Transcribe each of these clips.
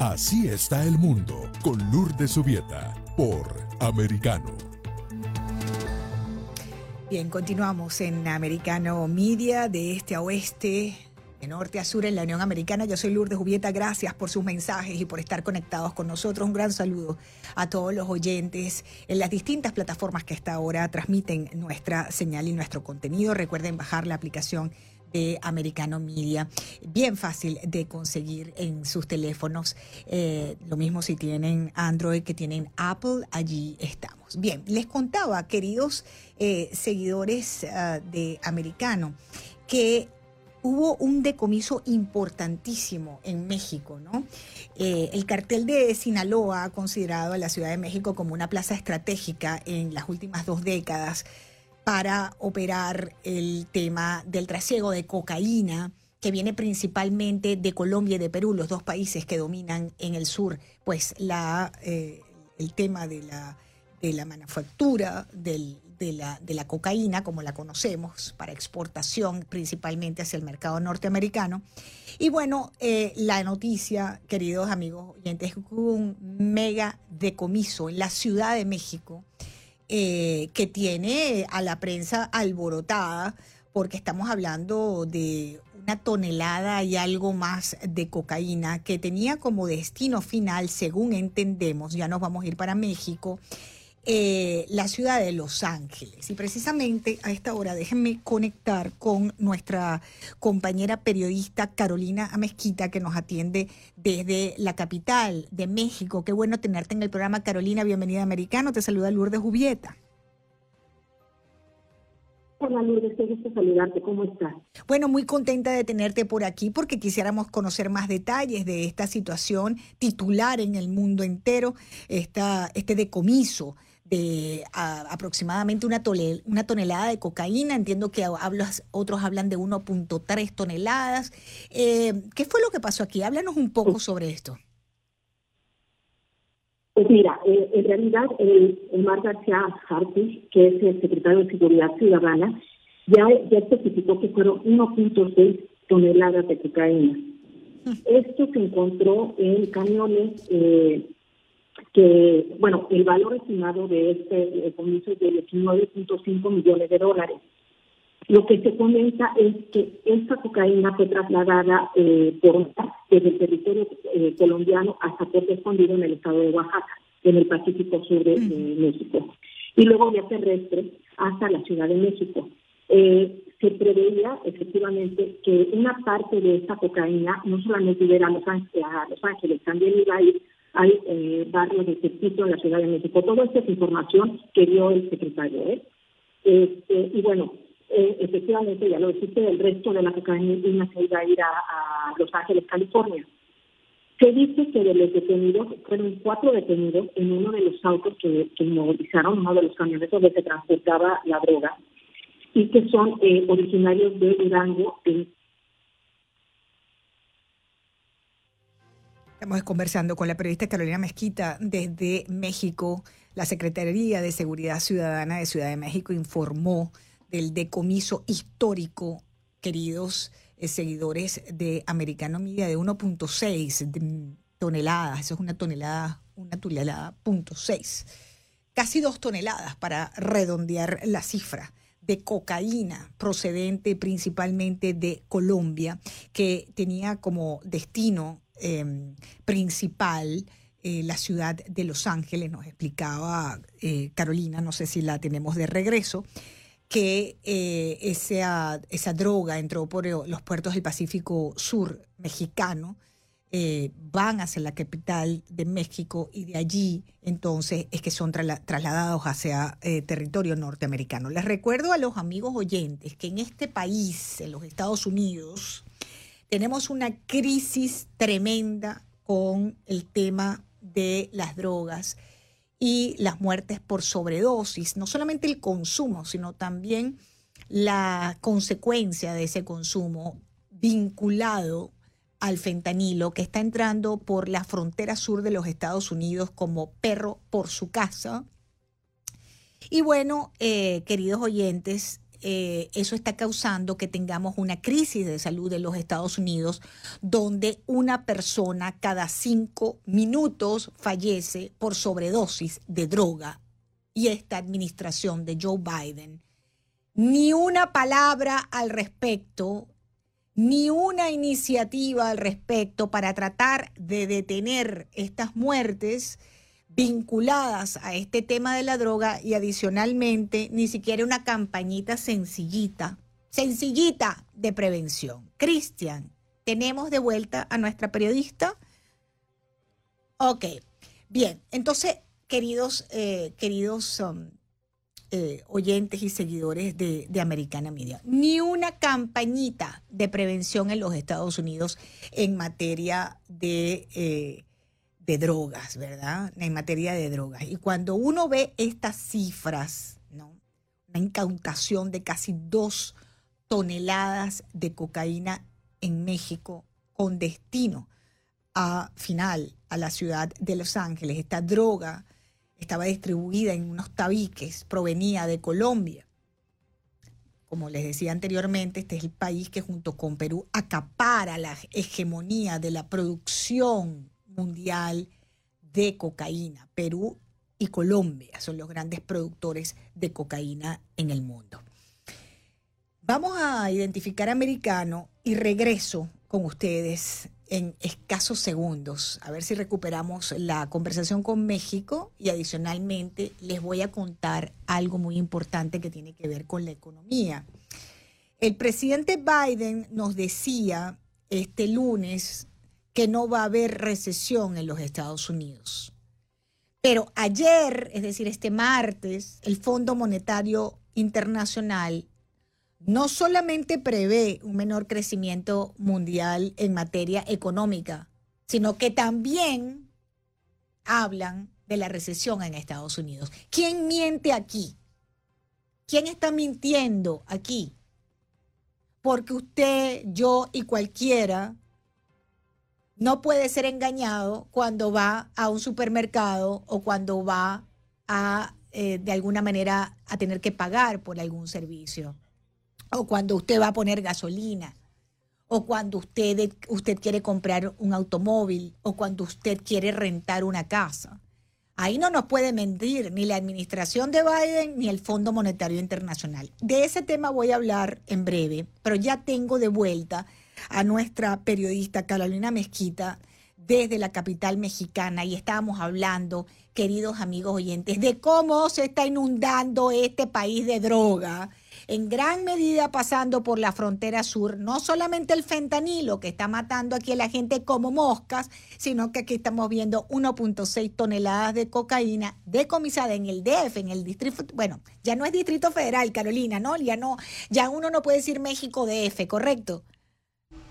Así está el mundo con Lourdes Subieta por Americano. Bien, continuamos en Americano Media de este a oeste, de norte a sur en la Unión Americana. Yo soy Lourdes Jubieta, gracias por sus mensajes y por estar conectados con nosotros. Un gran saludo a todos los oyentes en las distintas plataformas que hasta ahora transmiten nuestra señal y nuestro contenido. Recuerden bajar la aplicación de Americano Media. Bien fácil de conseguir en sus teléfonos. Eh, lo mismo si tienen Android que tienen Apple, allí estamos. Bien, les contaba, queridos eh, seguidores ah, de Americano, que hubo un decomiso importantísimo en México, ¿no? El cartel de Sinaloa ha considerado a la Ciudad de México como una plaza estratégica en las últimas dos décadas para operar el tema del trasiego de cocaína que viene principalmente de Colombia y de Perú, los dos países que dominan en el sur, pues la, eh, el tema de la, de la manufactura del, de, la, de la cocaína, como la conocemos, para exportación principalmente hacia el mercado norteamericano. Y bueno, eh, la noticia, queridos amigos oyentes, hubo un mega decomiso en la Ciudad de México eh, que tiene a la prensa alborotada, porque estamos hablando de una tonelada y algo más de cocaína que tenía como destino final, según entendemos, ya nos vamos a ir para México, eh, la ciudad de Los Ángeles. Y precisamente a esta hora déjenme conectar con nuestra compañera periodista Carolina Amezquita, que nos atiende desde la capital de México. Qué bueno tenerte en el programa, Carolina. Bienvenida Americano. Te saluda Lourdes Jubieta. Hola Lourdes, qué gusto saludarte, ¿cómo estás? Bueno, muy contenta de tenerte por aquí porque quisiéramos conocer más detalles de esta situación titular en el mundo entero, esta, este decomiso de aproximadamente una, una tonelada de cocaína. Entiendo que hablas, otros hablan de 1.3 toneladas. Eh, ¿Qué fue lo que pasó aquí? Háblanos un poco sobre esto. Pues mira, eh, en realidad el, Omar García Hartis, que es el secretario de Seguridad Ciudadana, ya, ya especificó que fueron 1.6 toneladas de cocaína. Mm. Esto se encontró en camiones eh, que, bueno, el valor estimado de este comienzo es de 19.5 millones de dólares. Lo que se comenta es que esta cocaína fue trasladada eh, por desde el territorio eh, colombiano hasta Puerto Escondido en el estado de Oaxaca, en el Pacífico Sur de, México, y luego vía terrestre hasta la Ciudad de México. Eh, se preveía efectivamente que una parte de esta cocaína no solamente iba a Los Ángeles, a Los Ángeles también iba a ir hay eh, barrios de servicio en la Ciudad de México. Toda esta es información que dio el secretario. ¿eh? Este, y bueno, eh, efectivamente, ya lo dijiste, el resto de la cocaína se iba a ir a, Los Ángeles, California. Se dice que de los detenidos, fueron cuatro detenidos en uno de los autos que, que movilizaron, uno de los camiones donde se transportaba la droga, y que son eh, originarios de Durango, en Estamos conversando con la periodista Carolina Mezquita desde México. La Secretaría de Seguridad Ciudadana de Ciudad de México informó del decomiso histórico, queridos eh, seguidores de Americano Media, de 1.6 toneladas. Eso es una tonelada, una tonelada punto seis. Casi dos toneladas para redondear la cifra de cocaína procedente principalmente de Colombia, que tenía como destino Em, principal, eh, la ciudad de Los Ángeles, nos explicaba eh, Carolina, no sé si la tenemos de regreso, que eh, esa, esa droga entró por los puertos del Pacífico Sur mexicano, van hacia la capital de México y de allí entonces es que son trasladados hacia territorio norteamericano. Les recuerdo a los amigos oyentes que en este país, en los Estados Unidos, tenemos una crisis tremenda con el tema de las drogas y las muertes por sobredosis, no solamente el consumo, sino también la consecuencia de ese consumo vinculado al fentanilo que está entrando por la frontera sur de los Estados Unidos como perro por su casa. Y bueno, eh, queridos oyentes, eh, eso está causando que tengamos una crisis de salud en los Estados Unidos, donde una persona cada cinco minutos fallece por sobredosis de droga. Y esta administración de Joe Biden, ni una palabra al respecto, ni una iniciativa al respecto para tratar de detener estas muertes vinculadas a este tema de la droga y adicionalmente ni siquiera una campañita sencillita, sencillita de prevención. Cristian, ¿tenemos de vuelta a nuestra periodista? Ok, bien, entonces, queridos, eh, queridos um, eh, oyentes y seguidores de, Americana Media, ni una campañita de prevención en los Estados Unidos en materia de... Eh, de drogas, ¿verdad? En materia de drogas. Y cuando uno ve estas cifras, ¿no? Una incautación de casi dos toneladas de cocaína en México con destino a final a la ciudad de Los Ángeles. Esta droga estaba distribuida en unos tabiques, provenía de Colombia. Como les decía anteriormente, este es el país que junto con Perú acapara la hegemonía de la producción mundial de cocaína. Perú y Colombia son los grandes productores de cocaína en el mundo. Vamos a identificar americano y regreso con ustedes en escasos segundos, a ver si recuperamos la conversación con México y adicionalmente les voy a contar algo muy importante que tiene que ver con la economía. El presidente Biden nos decía este lunes que no va a haber recesión en los Estados Unidos. Pero ayer, es decir, este martes, el Fondo Monetario Internacional no solamente prevé un menor crecimiento mundial en materia económica, sino que también hablan de la recesión en Estados Unidos. ¿Quién miente aquí? ¿Quién está mintiendo aquí? Porque usted, yo y cualquiera no puede ser engañado cuando va a un supermercado o cuando va a, eh, de alguna manera, a tener que pagar por algún servicio. O cuando usted va a poner gasolina. O cuando usted, usted quiere comprar un automóvil. O cuando usted quiere rentar una casa. Ahí no nos puede mentir ni la administración de Biden ni el Fondo Monetario Internacional. De ese tema voy a hablar en breve, pero ya tengo de vuelta a nuestra periodista Carolina Mezquita desde la capital mexicana y estábamos hablando, queridos amigos oyentes, de cómo se está inundando este país de droga, en gran medida pasando por la frontera sur, no solamente el fentanilo que está matando aquí a la gente como moscas, sino que aquí estamos viendo 1.6 toneladas de cocaína decomisada en el DF, en el distrito, bueno, ya no es distrito federal, Carolina, ¿no? Ya no, ya uno no puede decir México DF, ¿correcto?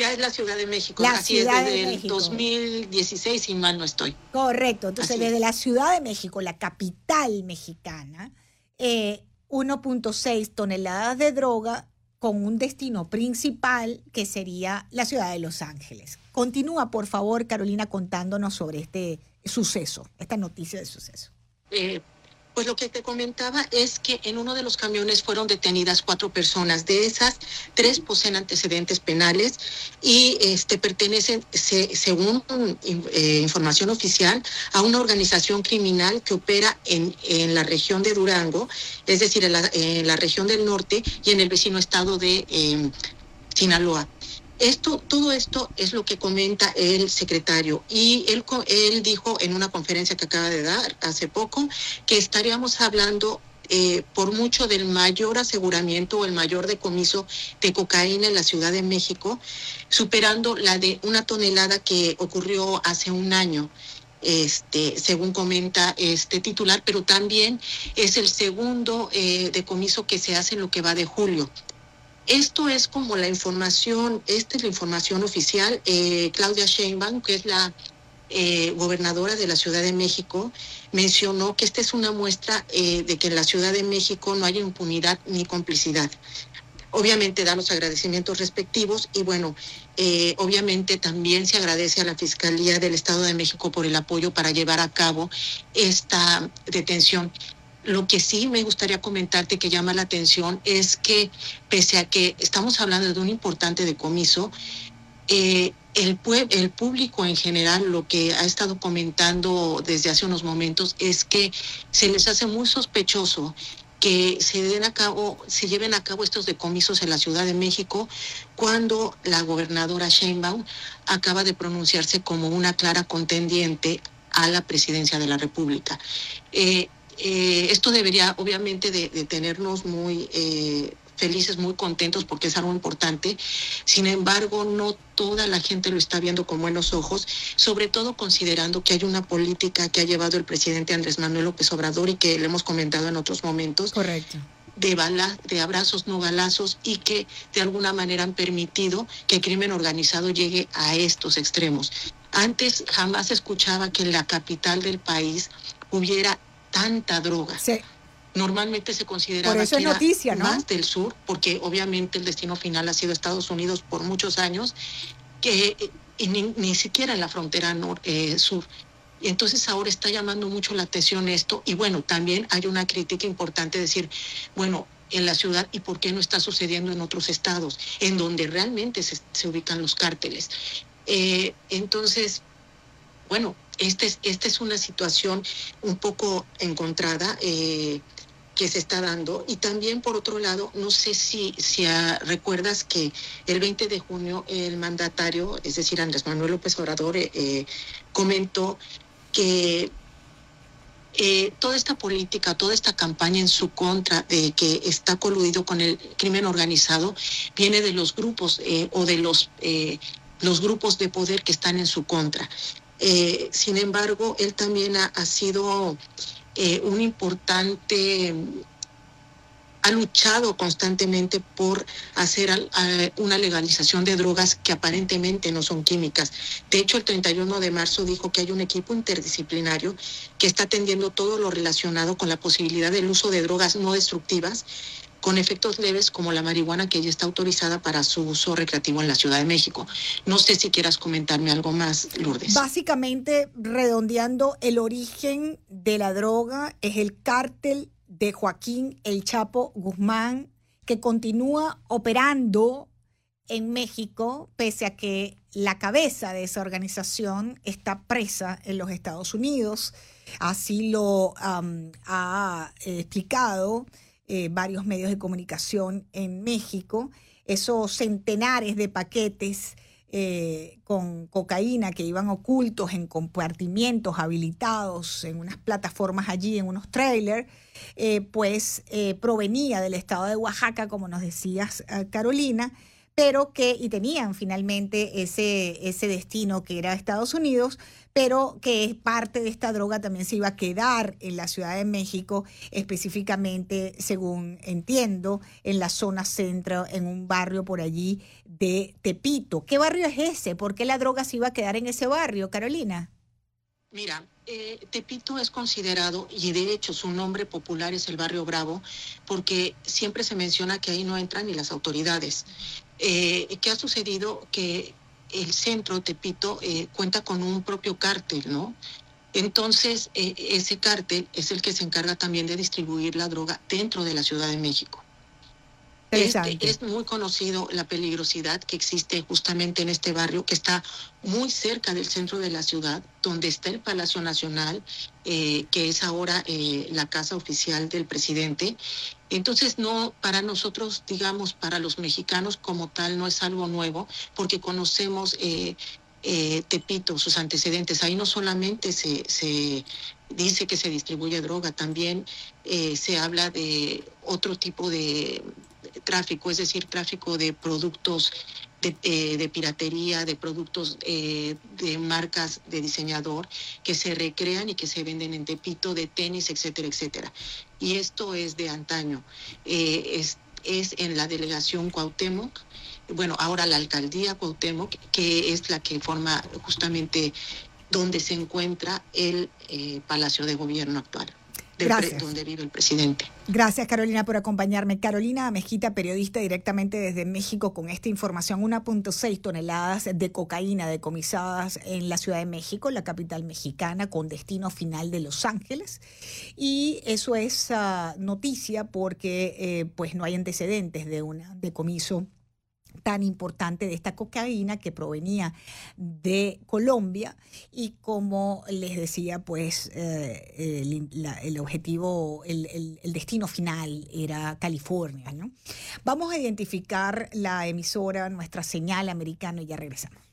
Ya es la Ciudad de México. La Así ciudad es desde el 2016, si mal no estoy. Correcto. Entonces, desde la Ciudad de México, la capital mexicana, 1.6 eh, toneladas de droga con un destino principal que sería la ciudad de Los Ángeles. Continúa, por favor, Carolina, contándonos sobre este suceso, esta noticia de suceso. Eh, pues lo que te comentaba es que en uno de los camiones fueron detenidas cuatro personas. De esas, tres poseen antecedentes penales y este, pertenecen, según eh, información oficial, a una organización criminal que opera en, en la región de Durango, es decir, en la, región del norte y en el vecino estado de eh, Sinaloa. Esto, todo esto es lo que comenta el secretario y él, él dijo en una conferencia que acaba de dar hace poco que estaríamos hablando eh, por mucho del mayor aseguramiento o el mayor decomiso de cocaína en la Ciudad de México, superando la de una tonelada que ocurrió hace un año. Este, según comenta este titular, pero también es el segundo eh, decomiso que se hace en lo que va de julio. Esto es como la información, esta es la información oficial. Eh, Claudia Sheinbaum, que es la eh, gobernadora de la Ciudad de México, mencionó que esta es una muestra eh, de que en la Ciudad de México no hay impunidad ni complicidad. Obviamente da los agradecimientos respectivos y bueno, obviamente también se agradece a la Fiscalía del Estado de México por el apoyo para llevar a cabo esta detención Lo que sí me gustaría comentarte que llama la atención es que pese a que estamos hablando de un importante decomiso, eh, el, el público en general lo que ha estado comentando desde hace unos momentos es que se les hace muy sospechoso que se den a cabo, se lleven a cabo estos decomisos en la Ciudad de México cuando la gobernadora Sheinbaum acaba de pronunciarse como una clara contendiente a la presidencia de la República. Eh, eh, esto debería obviamente de, tenernos muy eh, felices, muy contentos porque es algo importante. Sin embargo, no toda la gente lo está viendo con buenos ojos, sobre todo considerando que hay una política que ha llevado el presidente Andrés Manuel López Obrador y que le hemos comentado en otros momentos. Correcto. De, bala, de abrazos, no balazos, y que de alguna manera han permitido que el crimen organizado llegue a estos extremos. Antes jamás escuchaba que en la capital del país hubiera tanta droga. Sí normalmente se consideraba que era noticia, más del sur, porque obviamente el destino final ha sido Estados Unidos por muchos años, que y ni, siquiera en la frontera eh, sur. Y entonces ahora está llamando mucho la atención esto. Y bueno, también hay una crítica importante decir, bueno, en la ciudad y por qué no está sucediendo en otros estados, en donde realmente se, ubican los cárteles. Eh, entonces, bueno, esta es, esta es una situación un poco encontrada. Eh, que se está dando. Y también, por otro lado, no sé si, si recuerdas que el 20 de junio el mandatario, es decir, Andrés Manuel López Obrador, eh, eh, comentó que eh, toda esta política, toda esta campaña en su contra de que está coludido con el crimen organizado viene de los grupos o de los, los grupos de poder que están en su contra. Sin embargo, él también ha sido eh, un importante ha luchado constantemente por hacer una legalización de drogas que aparentemente no son químicas. De hecho, el 31 de marzo dijo que hay un equipo interdisciplinario que está atendiendo todo lo relacionado con la posibilidad del uso de drogas no destructivas con efectos leves como la marihuana que ya está autorizada para su uso recreativo en la Ciudad de México. No sé si quieras comentarme algo más, Lourdes. Básicamente, redondeando, el origen de la droga es el cártel de Joaquín El Chapo Guzmán, que continúa operando en México, pese a que la cabeza de esa organización está presa en los Estados Unidos. Así lo ha explicado eh, varios medios de comunicación en México, esos centenares de paquetes eh, con cocaína que iban ocultos en compartimientos habilitados en unas plataformas allí, en unos trailers, eh, pues provenía del estado de Oaxaca, como nos decías, Carolina, pero que, y tenían finalmente ese, ese destino que era Estados Unidos, pero que parte de esta droga también se iba a quedar en la Ciudad de México, específicamente, según entiendo, en la zona centro, en un barrio por allí de Tepito. ¿Qué barrio es ese? ¿Por qué la droga se iba a quedar en ese barrio, Carolina? Mira, eh, Tepito es considerado, y de hecho su nombre popular es el barrio Bravo, porque siempre se menciona que ahí no entran ni las autoridades. Eh, ¿Qué ha sucedido? Que el centro Tepito eh, cuenta con un propio cártel, ¿no? Entonces, eh, ese cártel es el que se encarga también de distribuir la droga dentro de la Ciudad de México. Este, es muy conocido la peligrosidad que existe justamente en este barrio, que está muy cerca del centro de la ciudad, donde está el Palacio Nacional, eh, que es ahora eh, la casa oficial del presidente. Entonces, no, para nosotros, digamos, para los mexicanos como tal, no es algo nuevo, porque conocemos eh, Tepito, sus antecedentes. Ahí no solamente se, se dice que se distribuye droga, también se habla de otro tipo de tráfico, es decir, tráfico de productos de, eh, piratería, de productos eh, de marcas de diseñador que se recrean y que se venden en Tepito, de tenis, etcétera, etcétera. Y esto es de antaño. Eh, es, es en la delegación Cuauhtémoc, bueno, ahora la alcaldía Cuauhtémoc, que es la que forma justamente donde se encuentra el Palacio de Gobierno actual. Donde vive el presidente. Gracias Carolina por acompañarme. Carolina Mezquita, periodista directamente desde México con esta información. 1.6 toneladas de cocaína decomisadas en la Ciudad de México, la capital mexicana, con destino final de Los Ángeles. Y eso es ah, noticia porque eh, pues no hay antecedentes de un decomiso tan importante de esta cocaína que provenía de Colombia y como les decía, pues eh, el, objetivo, el, destino final era California. ¿no? Vamos a identificar la emisora, nuestra señal americana y ya regresamos.